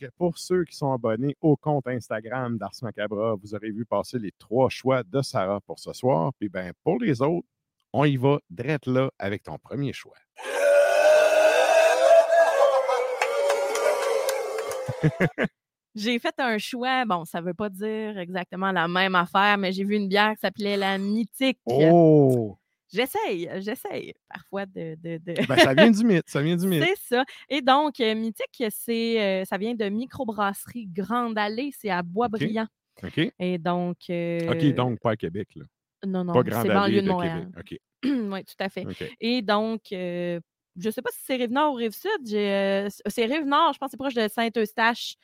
Donc, pour ceux qui sont abonnés au compte Instagram d'Ars Macabra, vous aurez vu passer les trois choix de Sarah pour ce soir. Puis ben, pour les autres, on y va direct là avec ton premier choix. J'ai fait un choix, bon, ça ne veut pas dire exactement la même affaire, mais j'ai vu une bière qui s'appelait la Mythique. Oh! J'essaye, j'essaye parfois de. de, de- Ben, ça vient du mythe, ça vient du mythe. c'est ça. Et donc, euh, Mythique, c'est, euh, ça vient de microbrasserie Grande Allée, c'est à Boisbriand. OK? Et donc. euh, OK, donc pas à Québec, là. Non, non, Pas c'est banlieue de de Montréal. Québec. OK. oui, tout à fait. Et donc, euh, je ne sais pas si c'est Rive-Nord ou Rive-Sud. euh, c'est Rive-Nord, je pense que c'est proche de Saint-Eustache.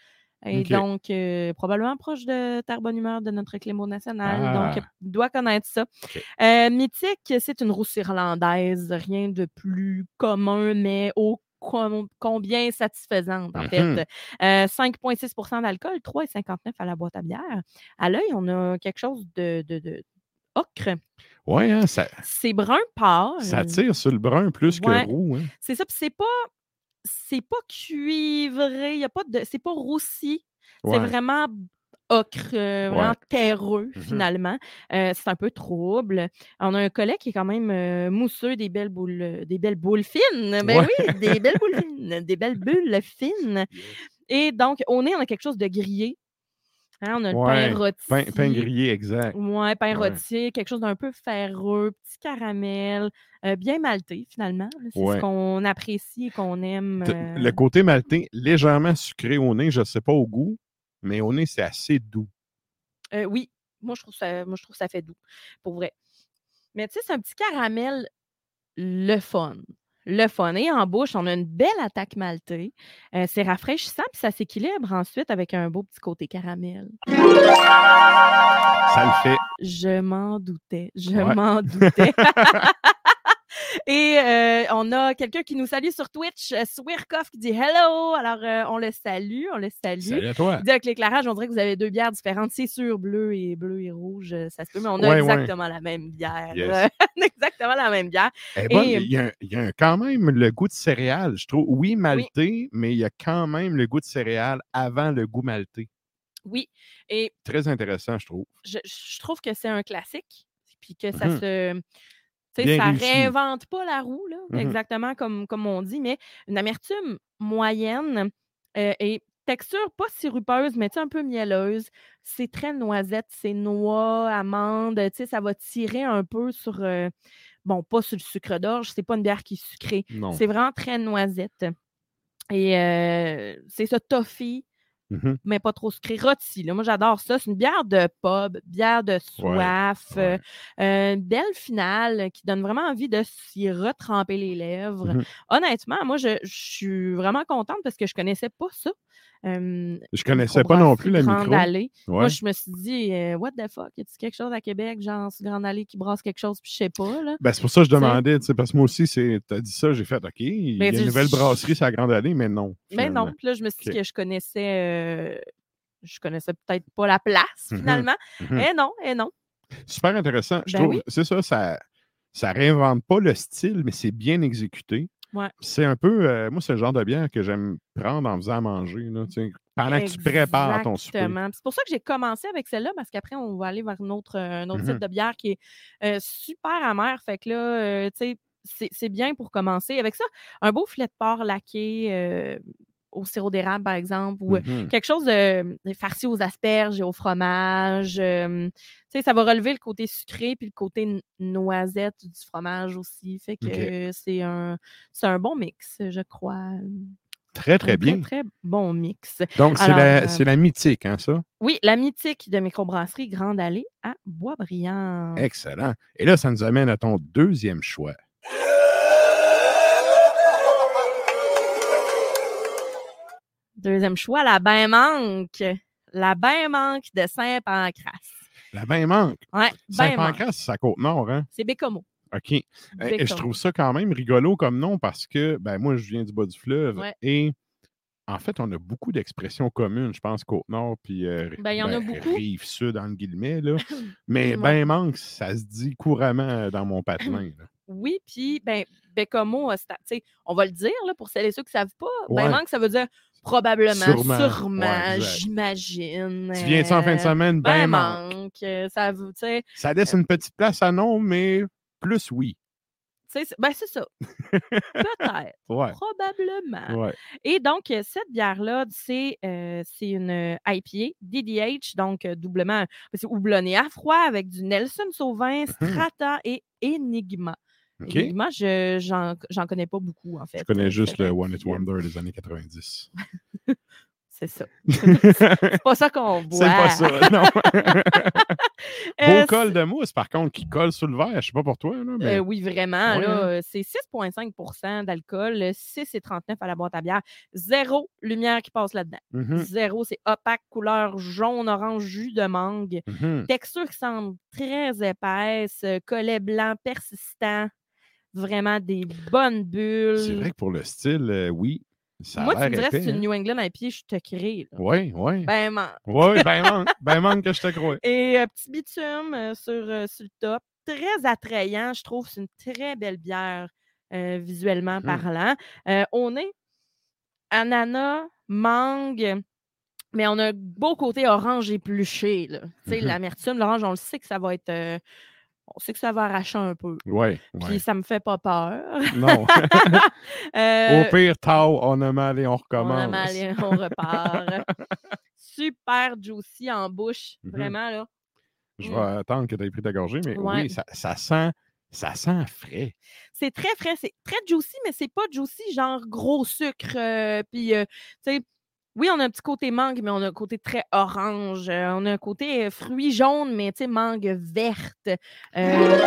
Et donc, euh, probablement proche de Terre Bonne Humeur de notre Clémo national. Ah. Donc, il doit connaître ça. Euh, Mythique, c'est une rousse irlandaise. Rien de plus commun, mais ô com- combien satisfaisante, en fait. Euh, 5,6% d'alcool, 3,59 à la boîte à bière. À l'œil, on a quelque chose de, de, de ocre. Ouais, hein, ça, C'est brun pâle. ça tire sur le brun plus Ouais. que roux. Hein. C'est ça, puis c'est pas c'est pas cuivré, y a pas de c'est pas roussi, c'est vraiment ocre, euh, vraiment Ouais. terreux Mhm. finalement. Euh, c'est un peu trouble. On a un collet qui est quand même euh, mousseux, des belles boules, des belles boules fines. Ben Ouais. oui, des belles boules fines, des belles bulles fines. Et donc au nez, on a quelque chose de grillé. Hein, on a le pain rôti. Pain, pain grillé, exact. Ouais, pain Ouais. rôti, quelque chose d'un peu ferreux, petit caramel, euh, bien malté finalement. C'est Ouais. ce qu'on apprécie et qu'on aime. Euh, Le côté maltais, légèrement sucré au nez, je ne sais pas au goût, mais au nez, c'est assez doux. euh, oui, moi je trouve ça, moi je trouve ça fait doux, pour vrai. Mais tu sais, c'est un petit caramel le fun. Le fun. Et en bouche, on a une belle attaque maltée. Euh, c'est rafraîchissant, puis ça s'équilibre ensuite avec un beau petit côté caramel. Ça le fait. Je m'en doutais. Je Ouais. m'en doutais. Et euh, on a quelqu'un qui nous salue sur Twitch, euh, Swirkoff, qui dit Hello. Alors, euh, on le salue, on le salue. Salut à toi. Il dit avec l'éclairage, on dirait que vous avez deux bières différentes. C'est sûr, bleu et bleu et rouge, ça se peut, mais on a Ouais, ouais. exactement la même bière. Yes. On a exactement la même bière. Eh ben, Et- il y a, il y a un- quand même le goût de céréales, je trouve. Oui, maltais, mais il y a quand même le goût de céréales avant le goût maltais. Oui. Et Très intéressant, je trouve. je, je trouve que c'est un classique, puis que ça Mhm. se. Ça réussi. réinvente pas la roue, là, Mhm. exactement comme, comme on dit, mais une amertume moyenne euh, et texture pas sirupeuse, mais un peu mielleuse. C'est très noisette, c'est noix, amande, ça va tirer un peu sur. euh, bon, pas sur le sucre d'orge, c'est pas une bière qui est sucrée. C'est vraiment très noisette. Et euh, c'est ça, toffee, Mhm. mais pas trop sucré. Rôti, là. Moi, j'adore ça. C'est une bière de pub, bière de soif, euh, ouais. une belle finale qui donne vraiment envie de s'y retremper les lèvres. Mhm. Honnêtement, moi, je, je suis vraiment contente parce que je connaissais pas ça. Euh, Je connaissais pas non plus la Grande micro. Allée. Moi, je me suis dit, euh, what the fuck, y a quelque chose à Québec, genre, sur Grande Allée qui brasse quelque chose, puis je sais pas, là. Ben, c'est pour ça que je demandais, parce que moi aussi, tu as dit ça, j'ai fait OK, il y a une tu- nouvelle brasserie sur la Grande Allée, mais non. Mais non, puis là, je me suis dit que je connaissais, euh, je connaissais peut-être pas la place, Mhm. finalement. Mhm. Eh non, eh non. Super intéressant. Je Ben trouve, oui. c'est ça, ça, ça réinvente pas le style, mais c'est bien exécuté. Ouais. C'est un peu, euh, moi, c'est le genre de bière que j'aime prendre en faisant à manger, là, pendant que tu prépares ton souper. C'est pour ça que j'ai commencé avec celle-là, parce qu'après, on va aller vers autre, euh, un autre Mhm. type de bière qui est euh, super amère. Fait que là, euh, tu sais, c'est- c'est bien pour commencer. Avec ça, un beau filet de porc laqué au sirop d'érable, par exemple, ou euh, Mhm. quelque chose de de farci aux asperges et au fromage. euh, ça va relever le côté sucré puis le côté noisette du fromage aussi. Fait que euh, c'est un, c'est un bon mix, je crois. Très, très Un bien. Très, très bon mix. Donc, c'est la, euh, c'est la mythique, hein, ça? Oui, la mythique de microbrasserie Grande Allée à Boisbriand. Excellent. Et là, ça nous amène à ton deuxième choix. Deuxième choix, la bain manque. La bain manque de Saint-Pancras. La bain manque? Ouais. Saint-Pancras, c'est à Côte-Nord, hein? C'est Bécomo. OK. Eh, Et je trouve ça quand même rigolo comme nom parce que, ben, moi, je viens du bas du fleuve Ouais. et en fait, on a beaucoup d'expressions communes, je pense, Côte-Nord puis euh, Ben, il y en a beaucoup. Rive-Sud, entre guillemets, là. Mais ben manque, ça se dit couramment euh, dans mon patelin, là. Oui, puis ben, Bécomo, euh, on va le dire là, pour celles et ceux qui ne savent pas. Ouais. Bain manque, ça veut dire probablement, Sûrement. sûrement, Ouais, exact. j'imagine. Tu viens-tu en fin de euh, semaine? Ben Ben manque. manque. euh, Ça Ça laisse une petite place à non, mais plus oui. ben c'est ça. Peut-être. Ouais. Probablement. Ouais. Et donc, euh, cette bière-là, c'est euh, c'est une IPA, DDH, donc doublement, c'est houblonné à froid avec du Nelson Sauvin, Strata et Enigma. Enigma, je j'en connais pas beaucoup, en fait. Je connais euh, juste le. One It Wonder des années 90. C'est ça. c'est pas ça qu'on boit. C'est pas ça, non. Euh, Beau col de mousse, par contre, qui colle sous le verre. Je sais pas pour toi, là, mais Euh, oui, vraiment. Ouais, là, euh, c'est 6,5% d'alcool, 6,39 à la boîte à bière. Zéro lumière qui passe là-dedans. Mhm, Zéro, c'est opaque, couleur jaune, orange, jus de mangue. mhm. Texture qui semble très épaisse, euh, collet blanc persistant. Vraiment des bonnes bulles. C'est vrai que pour le style, euh, oui, ça Moi, tu me dirais, épais, si c'est une hein. New England IPA, je te crée. Oui, oui. Ben, man. Oui, ben manque, ben manque que je te crois. Et euh, petit bitume euh, sur, euh, sur le top. Très attrayant, je trouve. C'est une très belle bière visuellement Mhm. parlant. On est ananas, mangue, mais on a un beau côté orange épluché. Tu sais, Mhm. L'amertume, l'orange, on le sait que ça va être. euh, on sait que ça va arracher un peu. Oui, Puis oui. ça me fait pas peur. Non. Euh, Au pire, tard, on a mal et on on, a recommence. mal et on repart. Super juicy en bouche. Mhm. Vraiment, là. Je Mm. vais attendre que tu aies pris ta gorgée, mais Ouais. oui, ça, ça sent ça sent frais. c'est très frais, c'est très juicy, mais c'est pas juicy genre gros sucre. euh, Puis, euh, tu sais, oui, on a un petit côté mangue, mais on a un côté très orange. euh, on a un côté euh, fruits jaunes, mais tu sais, mangue verte. Euh,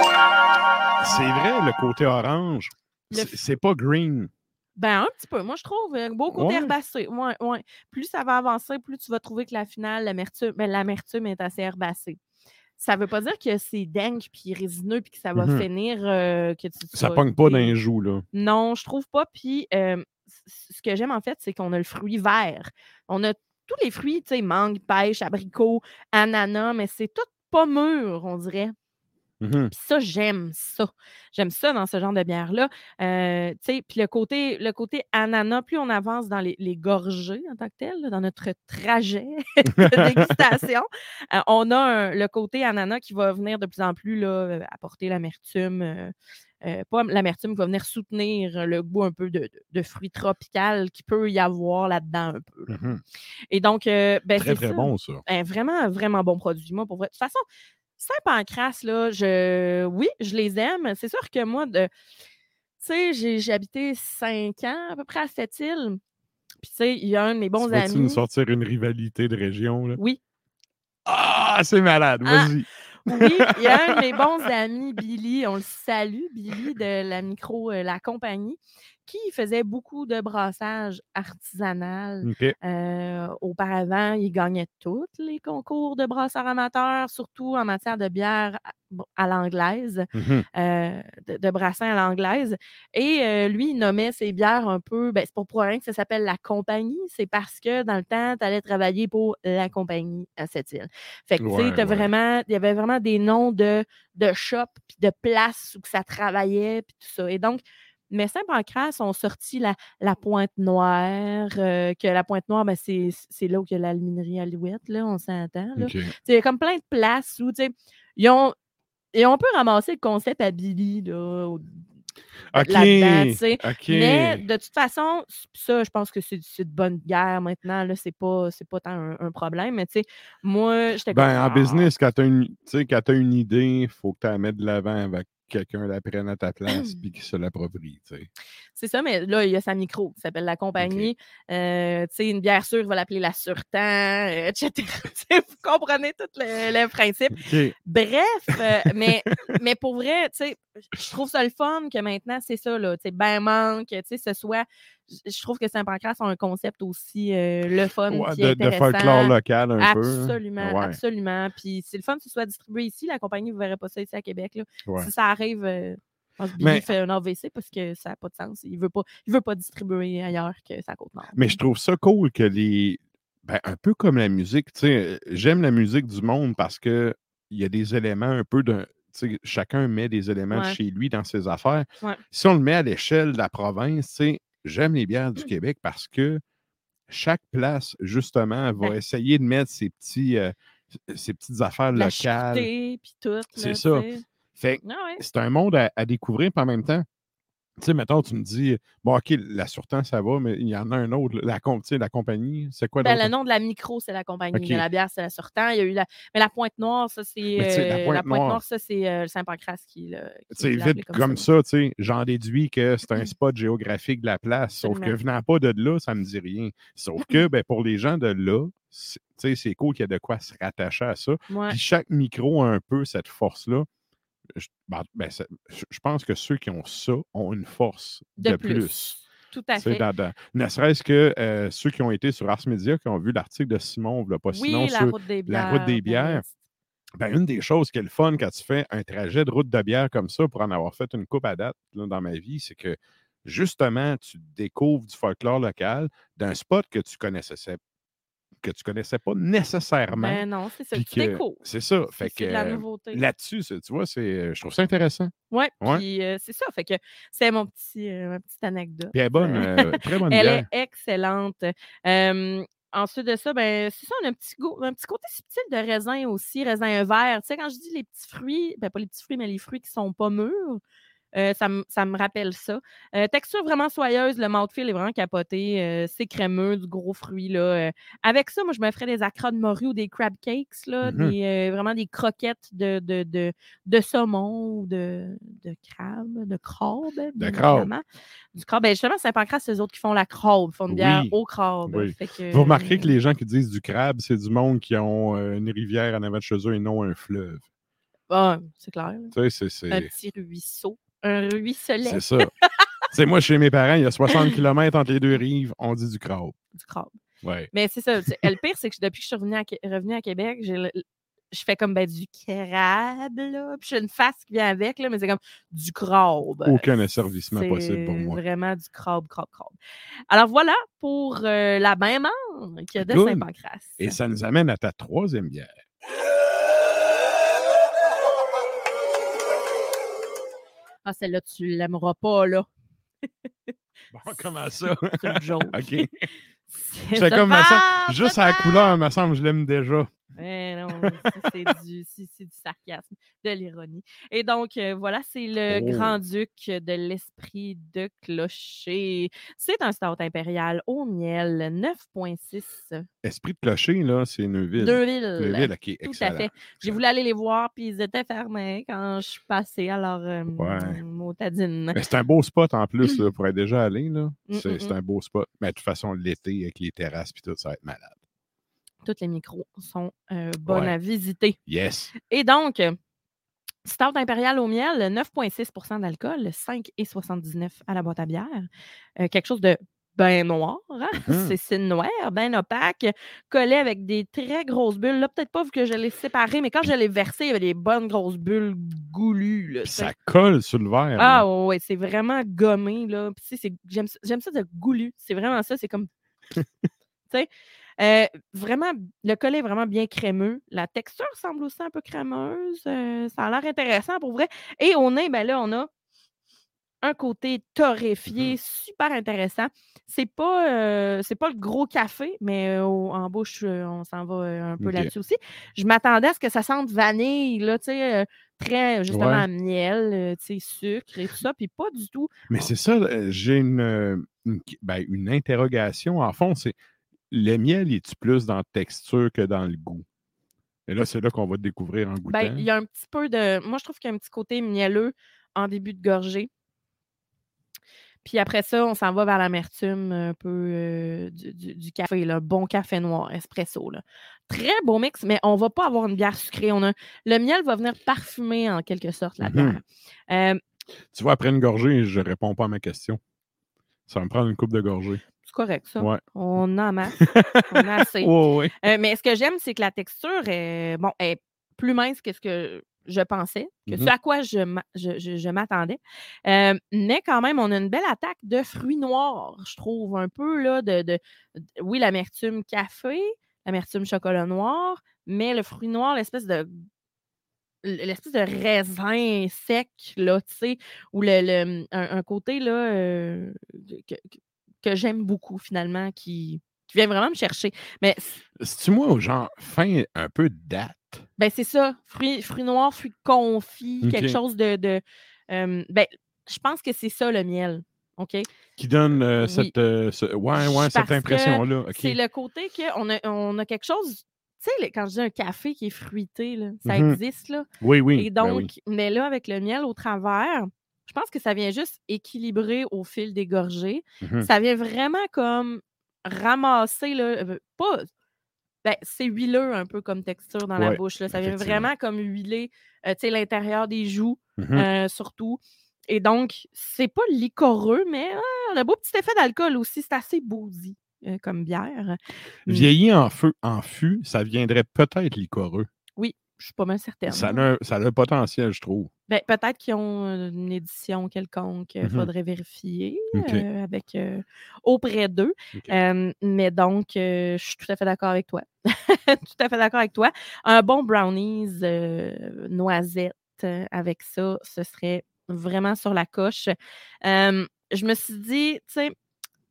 C'est vrai, le côté orange. Le C'est pas green. Ben, un petit peu. Moi, je trouve beau côté Ouais. herbacé. Ouais, ouais. Plus ça va avancer, plus tu vas trouver que la finale, l'amertume, ben, l'amertume est assez herbacée. Ça veut pas dire que c'est dingue puis résineux puis que ça va Mhm. finir que tu Ça pogne pas les joues, là. Non, je trouve pas. Puis ce que j'aime en fait, c'est qu'on a le fruit vert. On a tous les fruits, tu sais, mangue, pêche, abricot, ananas, mais c'est tout pas mûr, on dirait. Mhm. Puis ça, j'aime ça. J'aime ça dans ce genre de bière-là. Euh, tu sais, puis le côté, le côté ananas, plus on avance dans les, les gorgées en tant que tel, là, dans notre trajet de dégustation, euh, on a un- le côté ananas qui va venir de plus en plus là, euh, apporter l'amertume. euh, euh, pas l'amertume, qui va venir soutenir le goût un peu de, de, fruits tropicaux qui peut y avoir là-dedans un peu. là. Mhm. Et donc, euh, ben, Très, c'est très ça. bon, ça. Ben, vraiment, vraiment bon produit. Moi, pour vrai. De toute façon, Saint-Pancras, là, je... oui, je les aime. C'est sûr que moi, de... tu sais, j'ai habité cinq ans à peu près à cette île. Puis, tu sais, il y a un de mes bons tu vas-tu nous amis. sortir une rivalité de région, là? Oui, Ah, c'est malade, Ah. Oui, il y a un de mes bons amis, Billy, on le salue, Billy de la micro, euh, la compagnie, qui faisait beaucoup de brassage artisanal. Euh, auparavant, il gagnait tous les concours de brasseurs amateurs, surtout en matière de bière à, l'anglaise, Mhm. euh, de, de brassin à l'anglaise. Et euh, lui, il nommait ses bières un peu, ben, c'est pour rien que ça s'appelle la compagnie, c'est parce que dans le temps, tu allais travailler pour la compagnie à cette île. Fait que, tu sais, Ouais, il y avait vraiment des noms de, de shop, puis de places où que ça travaillait, puis tout ça. Et donc, mais Saint-Pancras ont sorti la, la Pointe Noire, euh, que la Pointe Noire, ben, c'est là où il y a l'alminerie Alouette, là, on s'entend. là. OK. Tu sais, Il y a comme plein de places où, tu sais, ils ont, et on peut ramasser le concept à Billy, là, au-. Mais de toute façon, ça, je pense que c'est de bonne guerre maintenant. Là, c'est pas, c'est pas tant un, un problème. Mais tu sais, moi, j'étais Ben, en Ah, business, quand tu as, une- tu sais, quand t'as une idée, il faut que tu la mettes de l'avant avec quelqu'un la prenne à ta place puis qui se l'approprie. C'est ça, mais là, il y a sa micro qui s'appelle La Compagnie. Euh, tu sais, une bière sûre, il va l'appeler La Surtemps, euh, etc. Vous comprenez tout le, le principe. Bref, euh, mais, mais pour vrai, tu sais, je trouve ça le fun que maintenant, c'est ça, là, ben manque, tu sais, ce soit... Je trouve que Saint-Pancras a un concept aussi euh, le fun Ouais, de, de intéressant. folklore local un peu. hein. Absolument, Ouais, absolument. Puis c'est le fun que ce soit distribué ici. La compagnie, vous ne verrez pas ça ici à Québec. Là. ouais. Si ça arrive, euh, Billy fait un AVC parce que ça n'a pas de sens. Il ne veut, pas- il veut pas distribuer ailleurs que sa côte nord. Mais je trouve ça cool que les. Ben, un peu comme la musique, tu sais, j'aime la musique du monde parce que il y a des éléments un peu de. tu sais, Chacun met des éléments de Ouais. chez lui dans ses affaires. Ouais. Si on le met à l'échelle de la province, tu sais, j'aime les bières du Québec parce que chaque place, justement, va Ben essayer de mettre ses, petits, euh, ses petites affaires La locales. chiqueté, puis tout. C'est ça. Fait Ah ouais. c'est un monde à, à découvrir, puis en même temps, tu sais, mettons, tu me dis, bon, OK, la Surtemps, ça va, mais il y en a un autre, la, la compagnie, c'est quoi Ben, le nom de la micro, c'est la compagnie. La bière, c'est la Sortant. Il y a eu la... Mais la Pointe Noire, ça, c'est. Sais, la euh, Pointe Noire- ça, c'est euh, le Saint-Pancras qui l'a. Tu sais, vite comme ça, tu sais, j'en déduis que c'est un spot géographique de la place. Sauf que venant pas de là, ça me dit rien. Sauf que, ben, pour les gens de là, c'est- tu sais, c'est cool qu'il y a de quoi se rattacher à ça. Ouais. Puis chaque micro a un peu cette force-là. Je, ben, ben, je- pense que ceux qui ont ça ont une force de, De plus. plus. Tout à fait. dans- dans- ne serait-ce que euh, ceux qui ont été sur Ars Media, qui ont vu l'article de Simon, là, pas Oui, sinon, la sur route des la bières. route des bières. ben, une des choses qui est le fun quand tu fais un trajet de route de bière comme ça, pour en avoir fait une coupe à date là, dans ma vie, c'est que justement, tu découvres du folklore local d'un spot que tu connaissais que tu connaissais pas nécessairement. Ben non, c'est ça. Tu découvres. C'est ça. Fait que euh, nouveauté. là-dessus, tu vois, c'est, je trouve ça intéressant. Oui, Ouais. puis euh, c'est ça. Fait que c'est mon petit, euh, ma petite anecdote. Puis elle est bonne, euh, très bonne Elle bière. est excellente. Euh, ensuite de ça, ben, c'est ça, on a un petit, goût, un petit côté subtil de raisin aussi, raisin vert. Tu sais, quand je dis les petits fruits, ben, pas les petits fruits, mais les fruits qui sont pas mûrs, euh, ça, me- ça me rappelle ça. Euh, texture vraiment soyeuse, le mouthfeel est vraiment capoté. euh, c'est crémeux, du gros fruit. Là, avec ça, moi, je me ferais des acras de morue ou des crab cakes, là, Mhm. des, vraiment des croquettes de, de, de, de saumon ou de, de crabe, de crabe. bien crabe. Du crabe. Ben, justement, Saint-Pancras, c'est eux autres qui font la crabe, font une bière Oui, au crabe. oui. Fait que, Vous remarquerez que les gens qui disent du crabe, c'est du monde qui ont une rivière en avant de chez eux et non un fleuve. Ah, c'est clair. c'est, Un petit ruisseau. Un ruisselet. c'est ça. C'est moi, chez mes parents, il y a 60 km entre les deux rives, on dit du crabe. Du crabe. Ouais. Mais c'est ça. Le pire, c'est que depuis que je suis revenue à, Qué- revenue à Québec, j'ai le- je fais comme ben, du crabe, là. Puis j'ai une face qui vient avec, là, mais c'est comme du crabe. Aucun asservissement possible pour moi. vraiment du crabe, crabe, crabe. Alors voilà pour euh, la main qui a de. Saint-Pancras. Et ça nous amène à ta troisième bière. Ah, celle-là, tu l'aimeras pas, là. Bon, comment ça? C'est une joke. OK. C'est comme ça. Juste à la couleur, me semble, je l'aime déjà. Non, c'est du, du sarcasme, de l'ironie. Et donc, euh, voilà, c'est le Oh. grand-duc de l'esprit de clocher. C'est un stout impérial au miel, 9,6. Esprit de clocher, là, c'est Neuville. Neuville. Neuville, OK, Tout excellent. à fait. J'ai voulu aller les voir, puis ils étaient fermés quand je suis passée. Alors, euh, Ouais. c'est un beau spot en plus là, pour être déjà allé. là. Mm, C'est mm, c'est un beau spot. Mais de toute façon, l'été avec les terrasses et tout, ça va être malade. Tous les micros sont euh, bonnes Ouais. à visiter. Yes. Et donc, Stout impérial au miel, 9,6% d'alcool, 5,79 à la boîte à bière. Euh, quelque chose de bien noir, hein? Mhm. c'est noir, bien opaque, collé avec des très grosses bulles. Là, peut-être pas vu que je l'ai séparé, mais quand je l'ai versé, il y avait des bonnes grosses bulles goulues. là, ça colle sur le verre. Ah ouais, ouais, c'est vraiment gommé. Là. J'aime ça de goulu. C'est vraiment ça. C'est comme. tu sais. Euh, vraiment, le collet est vraiment bien crémeux. La texture semble aussi un peu crémeuse. euh, ça a l'air intéressant pour vrai. Et au nez, ben là, on a un côté torréfié, super intéressant. C'est pas, euh, c'est pas le gros café, mais au- en bouche, on s'en va un peu là-dessus aussi. Je m'attendais à ce que ça sente vanille, là, tu sais, très justement Ouais. miel, tu sais, sucre et tout ça, puis pas du tout. Mais c'est ça, j'ai une, une, ben, une interrogation. En fond, c'est le miel, est-tu plus dans la texture que dans le goût? Et là, c'est là qu'on va découvrir en goûtant. Ben, il y a un petit peu de. Moi, je trouve qu'il y a un petit côté mielleux en début de gorgée. Puis après ça, on s'en va vers l'amertume un peu euh, du, du- du café, là, bon café noir, espresso. Là. Très beau mix, mais on ne va pas avoir une bière sucrée. On a, le miel va venir parfumer en quelque sorte la Mhm. bière. Euh, Tu vois, après une gorgée, je réponds pas à ma question. Ça va me prendre une coupe de gorgée. C'est correct, ça. Ouais. On en masse. on a assez. Ouais, ouais. Euh, mais ce que j'aime, c'est que la texture est, bon, est plus mince que ce que je pensais, que ce Mhm. à quoi je, m'a- je- je- je m'attendais. Euh, mais quand même, on a une belle attaque de fruits noirs, je trouve, un peu, là, de, de- de- oui, l'amertume café, l'amertume chocolat noir, mais le fruit noir, l'espèce de l'espèce de raisin sec, là, tu sais, ou le, le- un, un côté, là, euh, que, que- j'aime beaucoup, finalement, qui, qui vient vraiment me chercher. Mais C'est-tu moi au genre fin un peu date? ben, c'est ça, fruits, fruits noirs, fruits confits, quelque chose de. de euh, ben, je pense que c'est ça le miel. OK? Qui donne euh, Oui. cette, euh, ce- ouais, ouais, cette impression-là. C'est le côté qu'on a, on a quelque chose. Tu sais, quand je dis un café qui est fruité, là, ça Mhm. existe, là. Oui, oui. Et ben donc, oui. mais là, avec le miel au travers, je pense que ça vient juste équilibrer au fil des gorgées. Mhm. Ça vient vraiment comme ramasser, là, euh, pas. Ben, c'est huileux un peu comme texture dans la bouche. Là. Ça vient vraiment comme huiler euh, l'intérieur des joues, Mhm. euh, surtout. Et donc, c'est pas licoreux, mais un beau petit effet d'alcool aussi. C'est assez euh, comme bière. Vieilli en feu, en fût, ça viendrait peut-être licoreux. Je suis pas mal certaine. Ça a, un- ça a le potentiel, je trouve. Ben, peut-être qu'ils ont euh, une édition quelconque, il Mhm. faudrait vérifier euh, avec euh, auprès d'eux. Euh, mais donc, euh, je suis tout à fait d'accord avec toi. tout à fait d'accord avec toi. Un bon brownies euh, noisette euh, avec ça, ce serait vraiment sur la coche. Euh, je me suis dit, tu sais,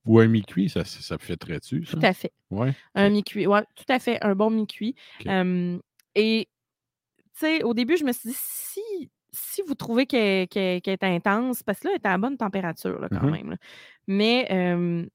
Ou un mi-cuit, ça, ça dessus. tout à fait. Ouais. Un mi-cuit. Oui, tout à fait. Un bon mi-cuit. Euh, et, sais, au début, je me suis dit, si, si vous trouvez qu'elle est intense, parce que là, elle est à bonne température, là, quand Mhm. même. là. Mais euh,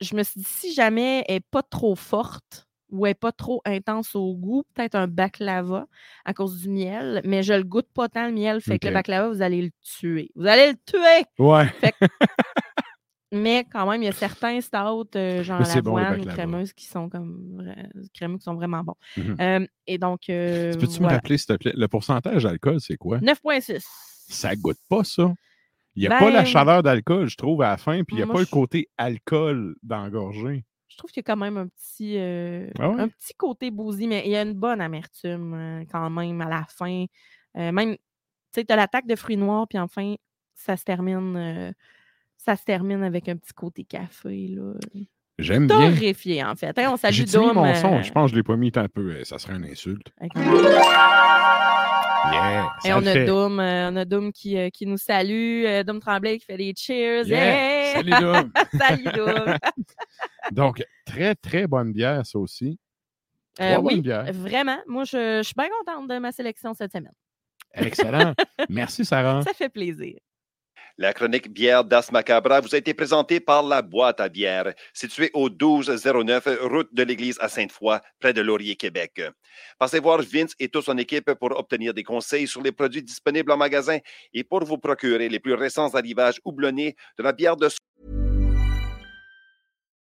je me suis dit, si jamais elle n'est pas trop forte ou elle n'est pas trop intense au goût, peut-être un baklava à cause du miel, mais je le goûte pas tant le miel, fait que le baklava, vous allez le tuer. Vous allez le tuer! Ouais. Mais quand même, il y a certains stouts, euh, genre c'est bon, ou crémeuses, qui sont comme crémeux, qui sont vraiment bons. Mhm. Euh, et donc, euh, Tu Peux-tu me rappeler, s'il te plaît, le pourcentage d'alcool, c'est quoi? 9,6. Ça goûte pas, ça. Il n'y a pas la Ben- chaleur d'alcool, je trouve, à la fin, puis il n'y a pas le côté alcool d'engorgé. Je trouve qu'il y a quand même un petit, euh, Ah ouais? un petit côté bousy, mais il y a une bonne amertume quand même à la fin. Même, tu sais, tu as l'attaque de fruits noirs, puis enfin, ça se termine. Euh, ça se termine avec un petit côté café, là. J'aime bien. Torréfié, en fait. Hein, on salue J'ai son, euh, je pense que je ne l'ai pas mis un peu, euh, ça serait une insulte. Yeah, Et ça on a euh, on a Dom qui, euh, qui nous salue. euh, Dom Tremblay qui fait des cheers. Yeah! Hey! Salut, Dom! Salut, Dom! Donc, très, très bonne bière, ça aussi. Euh, Trois bonnes oui, bières. vraiment. Moi, je, je suis bien contente de ma sélection cette semaine. Excellent. Merci, Sarah. Ça fait plaisir. La chronique bière d'As Macabra vous a été présentée par la boîte à bière, située au 1209 route de l'église à Sainte-Foy, près de Laurier, Québec. Passez voir Vince et toute son équipe pour obtenir des conseils sur les produits disponibles en magasin et pour vous procurer les plus récents arrivages houblonnés de la bière de